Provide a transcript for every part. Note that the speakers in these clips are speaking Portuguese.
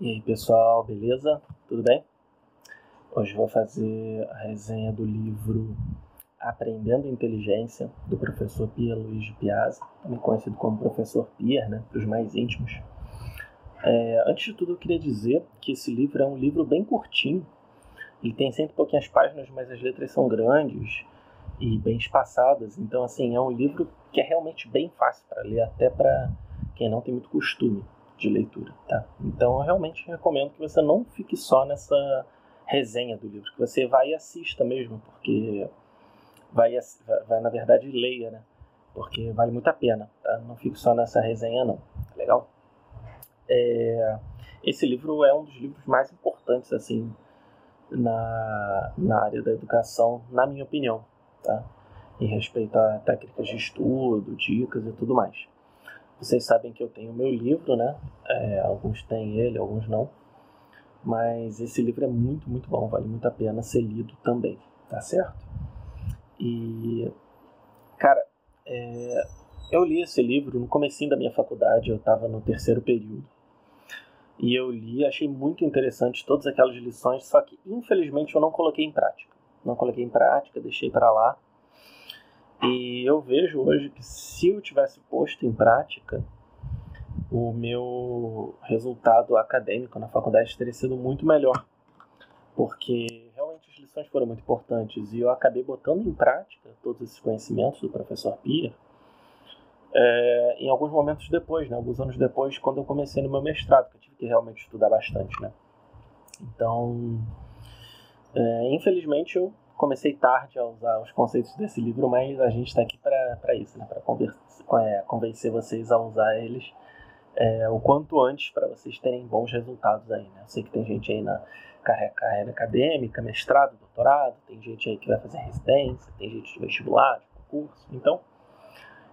E aí pessoal, beleza? Tudo bem? Hoje vou fazer a resenha do livro Aprendendo Inteligência, do professor Pierre Luiz Piazza, também conhecido como professor Pierre, né, para os mais íntimos. É, antes de tudo, eu queria dizer que esse livro é um livro bem curtinho. Ele tem cento e pouquinhas páginas, mas as letras são grandes e bem espaçadas. Então, assim, é um livro que é realmente bem fácil para ler, até para quem não tem muito costume de leitura, tá? Então eu realmente recomendo que você não fique só nessa resenha do livro, que você vai e assista mesmo, porque vai, vai, vai na verdade leia, né? Porque vale muito a pena, tá? Não fique só nessa resenha não, tá legal? É, esse livro é um dos livros mais importantes assim na, na área da educação, na minha opinião, tá? Em respeito a técnicas de estudo, dicas e tudo mais. Vocês sabem que eu tenho meu livro, né? É, alguns têm ele, alguns não. Mas esse livro é muito, muito bom, vale muito a pena ser lido também, tá certo? E, cara, é, eu li esse livro no comecinho da minha faculdade, eu estava no terceiro período. E eu li, achei muito interessante todas aquelas lições, só que infelizmente eu não coloquei em prática. Não coloquei em prática, deixei para lá. E eu vejo hoje que se eu tivesse posto em prática, o meu resultado acadêmico na faculdade teria sido muito melhor. Porque realmente as lições foram muito importantes e eu acabei botando em prática todos esses conhecimentos do professor Pierre é, em alguns momentos depois, né, alguns anos depois, quando eu comecei no meu mestrado, que eu tive que realmente estudar bastante. Né? Então, é, infelizmente, eu comecei tarde a usar os conceitos desse livro, mas a gente está aqui para isso, né? para é, convencer vocês a usar eles é, o quanto antes para vocês terem bons resultados aí. Né? Eu sei que tem gente aí na carreira, acadêmica, mestrado, doutorado, tem gente aí que vai fazer residência, tem gente de vestibular, de concurso. Então,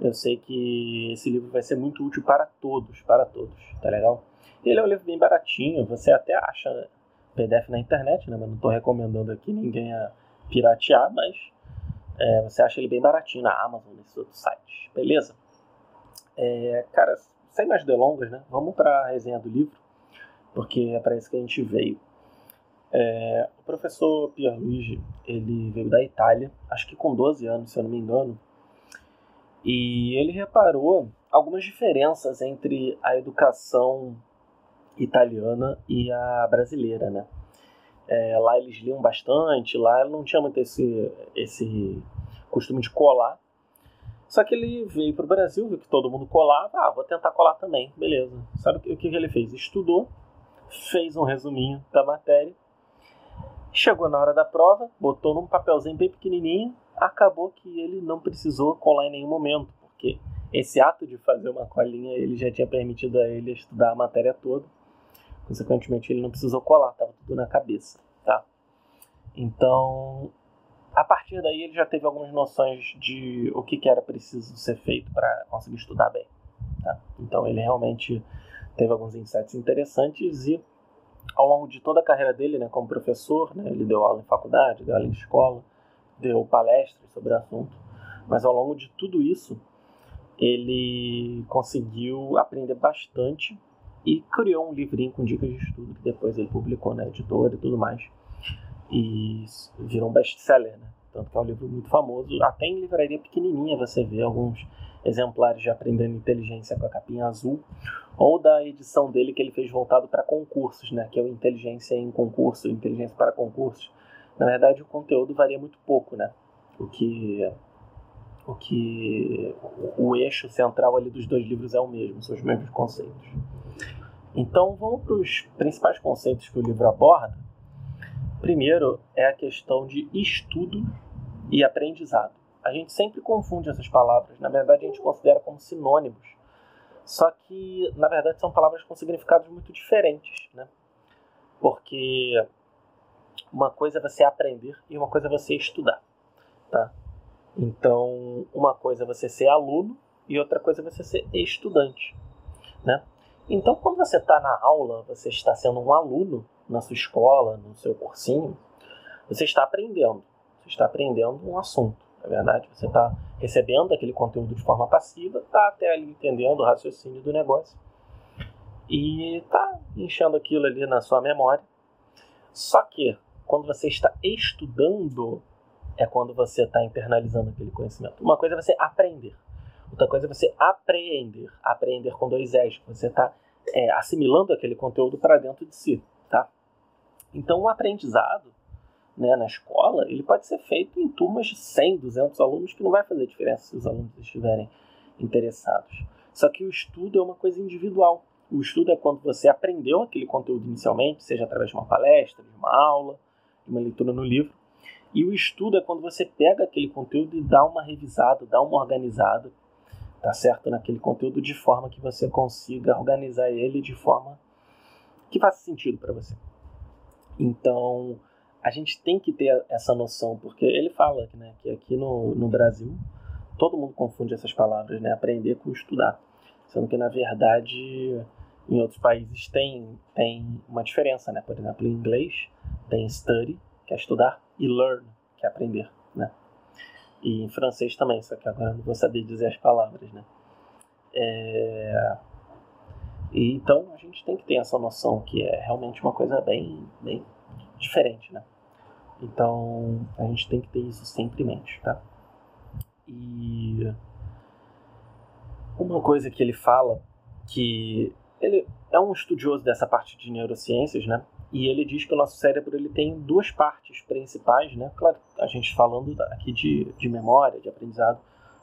eu sei que esse livro vai ser muito útil para todos, para todos, tá legal? Ele é um livro bem baratinho, você até acha PDF na internet, né? Mas não estou recomendando aqui ninguém a piratear, mas é, você acha ele bem baratinho na Amazon, nesses outros sites, beleza? É, cara, sem mais delongas, né? Vamos para a resenha do livro, porque é para isso que a gente veio. É, o professor Pierluigi, ele veio da Itália, acho que com 12 anos, se eu não me engano, e ele reparou algumas diferenças entre a educação italiana e a brasileira, né? É, lá eles liam bastante, lá não tinha muito esse, esse costume de colar. Só que ele veio para o Brasil, viu que todo mundo colava, ah, vou tentar colar também, beleza. Sabe o que, que ele fez? Estudou, fez um resuminho da matéria, chegou na hora da prova, botou num papelzinho bem pequenininho, acabou que ele não precisou colar em nenhum momento, porque esse ato de fazer uma colinha ele já tinha permitido a ele estudar a matéria toda. Consequentemente, ele não precisou colar, estava tudo na cabeça, tá? Então, a partir daí, ele já teve algumas noções de o que, que era preciso ser feito para conseguir estudar bem, tá? Então, ele realmente teve alguns insights interessantes e ao longo de toda a carreira dele, né, como professor, né, ele deu aula em faculdade, deu aula em escola, deu palestras sobre o assunto, mas ao longo de tudo isso, ele conseguiu aprender bastante e criou um livrinho com dicas de estudo que depois ele publicou na editora e tudo mais. E virou um best-seller, né? Tanto que é um livro muito famoso. Até em livraria pequenininha você vê alguns exemplares de Aprendendo Inteligência com a capinha azul, ou da edição dele que ele fez voltado para concursos, né? Que é o Inteligência em Concurso, Inteligência para Concursos. Na verdade, o conteúdo varia muito pouco, né? O que o que o eixo central ali dos dois livros é o mesmo, são os mesmos conceitos. Então vamos para os principais conceitos que o livro aborda. Primeiro é a questão de estudo e aprendizado. A gente sempre confunde essas palavras, na verdade a gente considera como sinônimos. Só que, na verdade, são palavras com significados muito diferentes, né? Porque uma coisa é você aprender e uma coisa é você estudar, tá? Então, uma coisa é você ser aluno e outra coisa é você ser estudante, né? Então, quando você está na aula, você está sendo um aluno na sua escola, no seu cursinho, você está aprendendo. Você está aprendendo um assunto, na é verdade. Você está recebendo aquele conteúdo de forma passiva, está até ali entendendo o raciocínio do negócio. e tá enchendo aquilo ali na sua memória. Só que quando você está estudando, é quando você está internalizando aquele conhecimento. Uma coisa é você aprender, outra coisa é você apreender. Apreender com dois S. Você está é, assimilando aquele conteúdo para dentro de si, tá? Então, o aprendizado né, na escola, ele pode ser feito em turmas de 100, 200 alunos, que não vai fazer diferença se os alunos estiverem interessados. Só que o estudo é uma coisa individual. O estudo é quando você aprendeu aquele conteúdo inicialmente, seja através de uma palestra, de uma aula, de uma leitura no livro. E o estudo é quando você pega aquele conteúdo e dá uma revisada, dá uma organizada, tá certo? Naquele conteúdo de forma que você consiga organizar ele de forma que faça sentido para você. Então, a gente tem que ter essa noção, porque ele fala né, que aqui no, no Brasil todo mundo confunde essas palavras, né? Aprender com estudar. Sendo que, na verdade, em outros países tem, tem uma diferença, né? Por exemplo, em inglês tem study, que é estudar, e learn, que é aprender? E em francês também, só que agora não vou saber dizer as palavras, né? É... E, então a gente tem que ter essa noção que é realmente uma coisa bem, bem diferente, né? Então a gente tem que ter isso sempre em mente, tá? E uma coisa que ele fala que ele é um estudioso dessa parte de neurociências, né? E ele diz que o nosso cérebro ele tem duas partes principais, né? Claro, a gente falando aqui de, de memória, de aprendizado,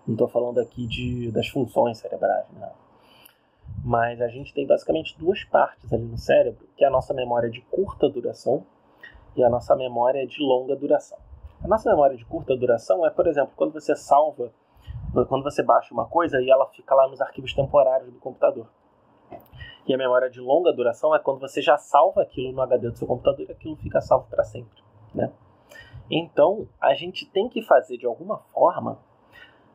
não estou falando aqui de, das funções cerebrais, né? Mas a gente tem basicamente duas partes ali no cérebro, que é a nossa memória de curta duração e a nossa memória de longa duração. A nossa memória de curta duração é, por exemplo, quando você salva, quando você baixa uma coisa e ela fica lá nos arquivos temporários do computador. E a memória de longa duração é quando você já salva aquilo no HD do seu computador e aquilo fica salvo para sempre, né? Então, a gente tem que fazer de alguma forma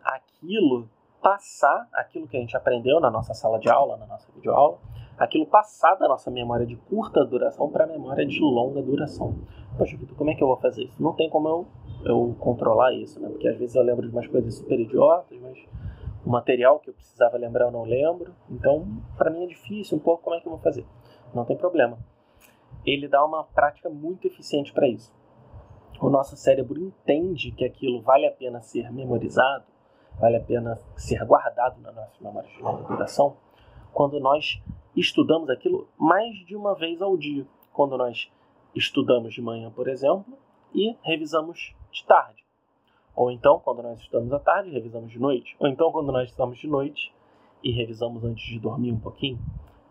aquilo passar aquilo que a gente aprendeu na nossa sala de aula, na nossa videoaula, aquilo passar da nossa memória de curta duração para a memória de longa duração. Poxa, Vitor, como é que eu vou fazer isso? Não tem como eu, eu controlar isso, né? Porque às vezes eu lembro de umas coisas super idiotas, mas o material que eu precisava lembrar eu não lembro. Então, para mim é difícil um pouco como é que eu vou fazer. Não tem problema. Ele dá uma prática muito eficiente para isso. O nosso cérebro entende que aquilo vale a pena ser memorizado, vale a pena ser guardado na nossa memória de longa duração, quando nós estudamos aquilo mais de uma vez ao dia. Quando nós estudamos de manhã, por exemplo, e revisamos de tarde. Ou então, quando nós estudamos à tarde, revisamos de noite. Ou então, quando nós estudamos de noite e revisamos antes de dormir um pouquinho.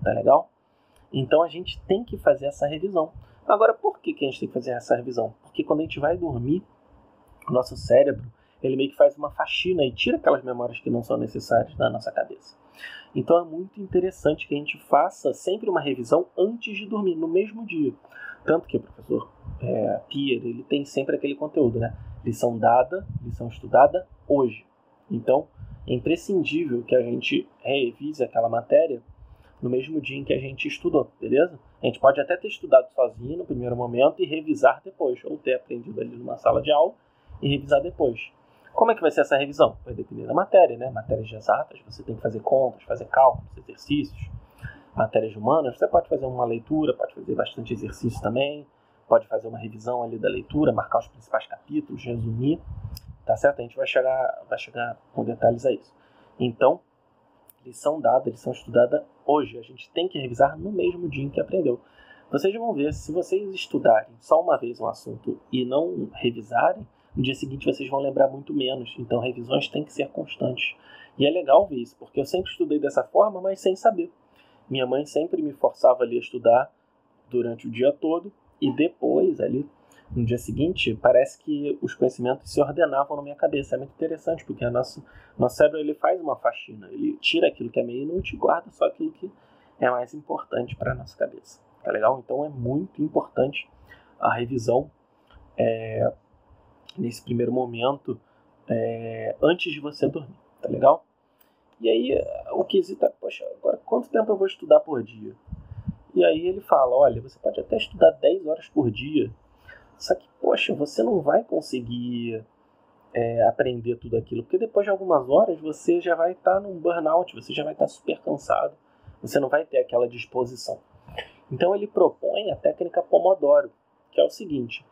Tá legal? Então, a gente tem que fazer essa revisão. Agora, por que, que a gente tem que fazer essa revisão? Porque quando a gente vai dormir, o nosso cérebro ele meio que faz uma faxina e tira aquelas memórias que não são necessárias da nossa cabeça. Então é muito interessante que a gente faça sempre uma revisão antes de dormir, no mesmo dia. Tanto que o professor é, Pierre, ele tem sempre aquele conteúdo, né? Lição dada, lição estudada hoje. Então, é imprescindível que a gente revise aquela matéria no mesmo dia em que a gente estudou, beleza? A gente pode até ter estudado sozinho no primeiro momento e revisar depois, ou ter aprendido ali numa sala de aula e revisar depois. Como é que vai ser essa revisão? Vai depender da matéria, né? Matérias de exatas, você tem que fazer contas, fazer cálculos, exercícios. Matérias humanas, você pode fazer uma leitura, pode fazer bastante exercício também, pode fazer uma revisão ali da leitura, marcar os principais capítulos, resumir, tá certo? A gente vai chegar, vai chegar com detalhes a isso. Então, lição dada, lição estudada hoje. A gente tem que revisar no mesmo dia em que aprendeu. Vocês vão ver, se vocês estudarem só uma vez um assunto e não revisarem, no dia seguinte vocês vão lembrar muito menos. Então, revisões têm que ser constantes. E é legal ver isso, porque eu sempre estudei dessa forma, mas sem saber. Minha mãe sempre me forçava ali a estudar durante o dia todo e depois, ali, no dia seguinte, parece que os conhecimentos se ordenavam na minha cabeça. É muito interessante, porque a nosso, nosso cérebro ele faz uma faxina. Ele tira aquilo que é meio inútil e guarda só aquilo que é mais importante para a nossa cabeça. Tá legal? Então é muito importante a revisão é, nesse primeiro momento é, antes de você dormir, tá legal? E aí o quesito é, poxa, agora quanto tempo eu vou estudar por dia? E aí ele fala, olha, você pode até estudar 10 horas por dia, só que, poxa, você não vai conseguir é, aprender tudo aquilo, porque depois de algumas horas você já vai estar tá num burnout, você já vai estar tá super cansado, você não vai ter aquela disposição. Então ele propõe a técnica Pomodoro, que é o seguinte: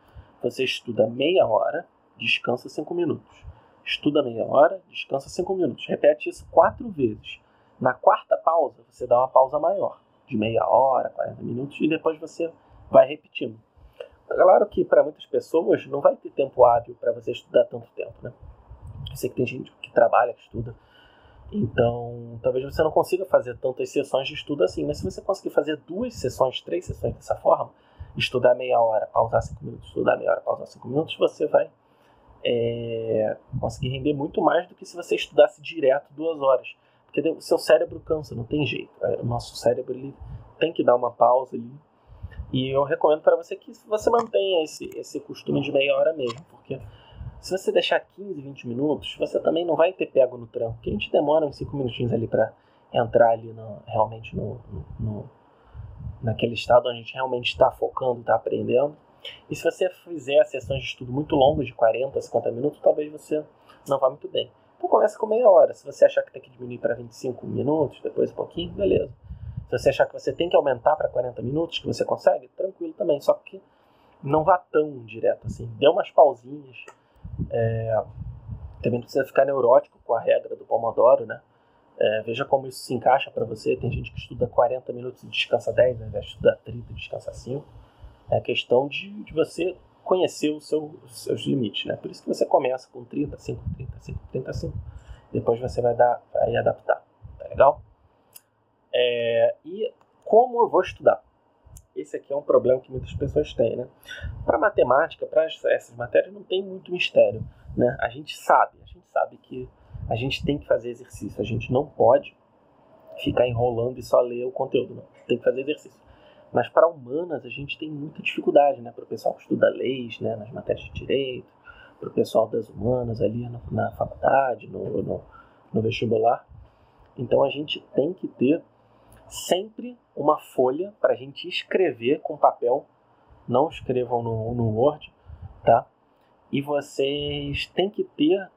você estuda meia hora, descansa cinco minutos. Estuda meia hora, descansa cinco minutos. Repete isso quatro vezes. Na quarta pausa, você dá uma pausa maior, de meia hora, 40 minutos, e depois você vai repetindo. Claro que para muitas pessoas não vai ter tempo hábil para você estudar tanto tempo, né? Eu sei que tem gente que trabalha, que estuda. Então, talvez você não consiga fazer tantas sessões de estudo assim, mas se você conseguir fazer duas sessões, três sessões dessa forma, estudar meia hora, pausar cinco minutos, estudar meia hora, pausar cinco minutos, você vai é, conseguir render muito mais do que se você estudasse direto duas horas. Porque o seu cérebro cansa, não tem jeito. É, o nosso cérebro ele tem que dar uma pausa ali e eu recomendo para você que você mantenha esse, esse costume de meia hora mesmo, porque se você deixar 15, 20 minutos, você também não vai ter pego no tranco, porque a gente demora uns 5 minutinhos ali para entrar ali no, realmente no, no, naquele estado onde a gente realmente está focando, está aprendendo. E se você fizer sessões de estudo muito longas, de 40, 50 minutos, talvez você não vá muito bem. Então começa com meia hora. Se você achar que tem que diminuir para 25 minutos, depois um pouquinho, beleza. Se você achar que você tem que aumentar para 40 minutos, que você consegue, tranquilo também. Só que não vá tão direto assim. Dê umas pausinhas. É, também não precisa ficar neurótico com a regra do Pomodoro, né? É, veja como isso se encaixa para você. Tem gente que estuda 40 minutos e descansa 10, ao invés de estudar 30 e descansa 5. É questão de, de você conhecer o seu, os seus limites, né? Por isso que você começa com 30, 5, 30, 5, 30, 5. Depois você vai, dar, vai adaptar. Tá legal? É, e como eu vou estudar? Esse aqui é um problema que muitas pessoas têm, né? Para matemática, para essas matérias, não tem muito mistério, né? A gente sabe, a gente sabe que a gente tem que fazer exercício, a gente não pode ficar enrolando e só ler o conteúdo, não. Tem que fazer exercício. Mas para humanas a gente tem muita dificuldade, né? Para o pessoal que estuda leis, né? Nas matérias de direito, para o pessoal das humanas ali na, na faculdade, no, no, no vestibular. Então a gente tem que ter sempre uma folha para a gente escrever com papel. Não escrevam no, no Word, tá? E vocês têm que ter,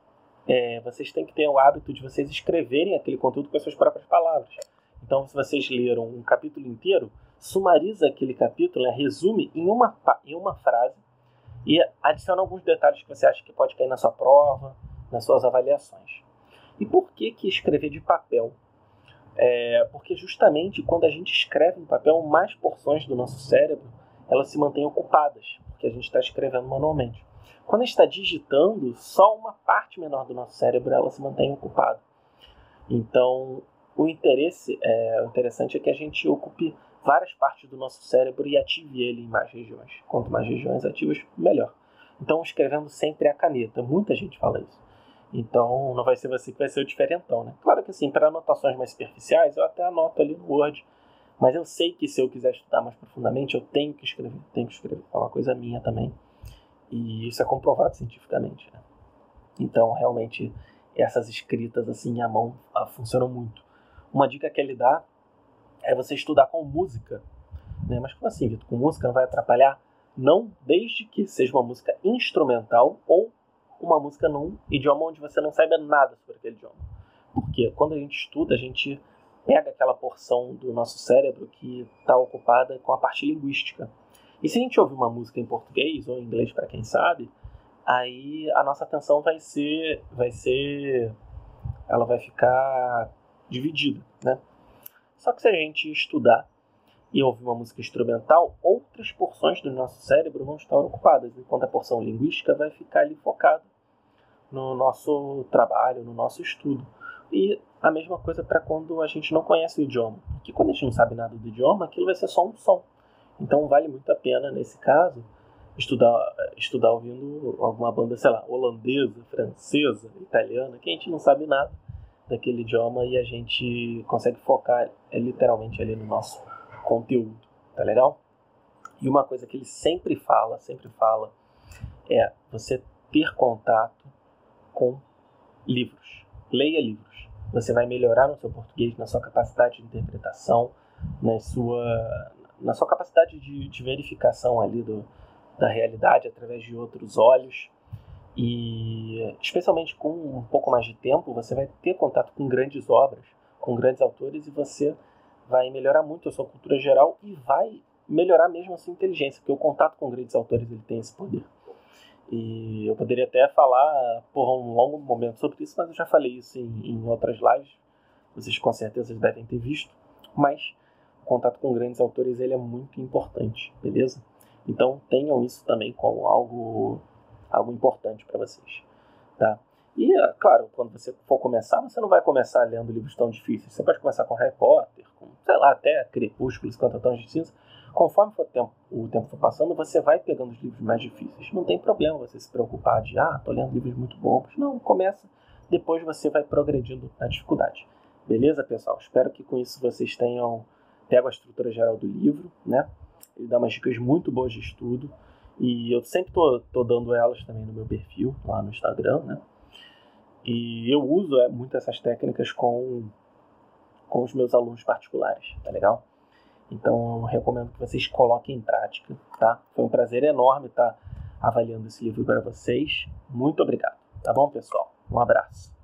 é, vocês têm que ter o hábito de vocês escreverem aquele conteúdo com as suas próprias palavras. Então, se vocês leram um capítulo inteiro, sumariza aquele capítulo, né, resume em uma, em uma frase e adiciona alguns detalhes que você acha que pode cair na sua prova, nas suas avaliações. E por que que escrever de papel? É, porque justamente quando a gente escreve no papel, mais porções do nosso cérebro elas se mantêm ocupadas, porque a gente está escrevendo manualmente. Quando a gente está digitando, só uma parte menor do nosso cérebro ela se mantém ocupada. Então, o interesse, é, o interessante é que a gente ocupe várias partes do nosso cérebro e ative ele em mais regiões. Quanto mais regiões ativas, melhor. Então, escrevendo sempre a caneta. Muita gente fala isso. Então não vai ser você que vai ser o diferentão, né? Claro que assim, para anotações mais superficiais, eu até anoto ali no Word. Mas eu sei que se eu quiser estudar mais profundamente, eu tenho que escrever, tenho que escrever. É uma coisa minha também. E isso é comprovado cientificamente, né? Então, realmente, essas escritas assim à mão ah, funcionam muito. Uma dica que ele dá é você estudar com música. Né? Mas como assim, Vitor? Com música não vai atrapalhar? Não, desde que seja uma música instrumental ou uma música num idioma onde você não saiba nada sobre aquele idioma. Porque quando a gente estuda, a gente pega aquela porção do nosso cérebro que está ocupada com a parte linguística. E se a gente ouvir uma música em português ou em inglês para quem sabe, aí a nossa atenção vai ser, vai ser, ela vai ficar dividida, né? Só que se a gente estudar e ouvir uma música instrumental, outras porções do nosso cérebro vão estar ocupadas, enquanto a porção linguística vai ficar ali focada no nosso trabalho, no nosso estudo. E a mesma coisa para quando a gente não conhece o idioma. Porque quando a gente não sabe nada do idioma, aquilo vai ser só um som. Então vale muito a pena, nesse caso, estudar, estudar ouvindo alguma banda, sei lá, holandesa, francesa, italiana, que a gente não sabe nada daquele idioma e a gente consegue focar é, literalmente ali no nosso conteúdo. Tá legal? E uma coisa que ele sempre fala, sempre fala, é você ter contato com livros. Leia livros. Você vai melhorar no seu português, na sua capacidade de interpretação, na sua, na sua capacidade de, de verificação ali do, da realidade através de outros olhos. E especialmente com um pouco mais de tempo, você vai ter contato com grandes obras, com grandes autores e você vai melhorar muito a sua cultura geral e vai melhorar mesmo a sua inteligência, porque o contato com grandes autores ele tem esse poder. E eu poderia até falar por um longo momento sobre isso, mas eu já falei isso em, em outras lives. Vocês com certeza devem ter visto. Mas o contato com grandes autores ele é muito importante, beleza? Então tenham isso também como algo, algo importante para vocês, tá? E, é, claro, quando você for começar, você não vai começar lendo livros tão difíceis. Você pode começar com Harry Potter, com, sei lá, até Crepúsculo, Canta Tão de Cinza. Conforme o tempo, o tempo for passando, você vai pegando os livros mais difíceis. Não tem problema você se preocupar de, ah, tô lendo livros muito bons. Não, começa, depois você vai progredindo na dificuldade. Beleza, pessoal? Espero que com isso vocês tenham pego a estrutura geral do livro, né? Ele dá umas dicas muito boas de estudo. E eu sempre tô, tô dando elas também no meu perfil, lá no Instagram, né? E eu uso é, muito essas técnicas com, com os meus alunos particulares, tá legal? Então eu recomendo que vocês coloquem em prática, tá? Foi um prazer enorme estar avaliando esse livro para vocês. Muito obrigado, tá bom, pessoal? Um abraço.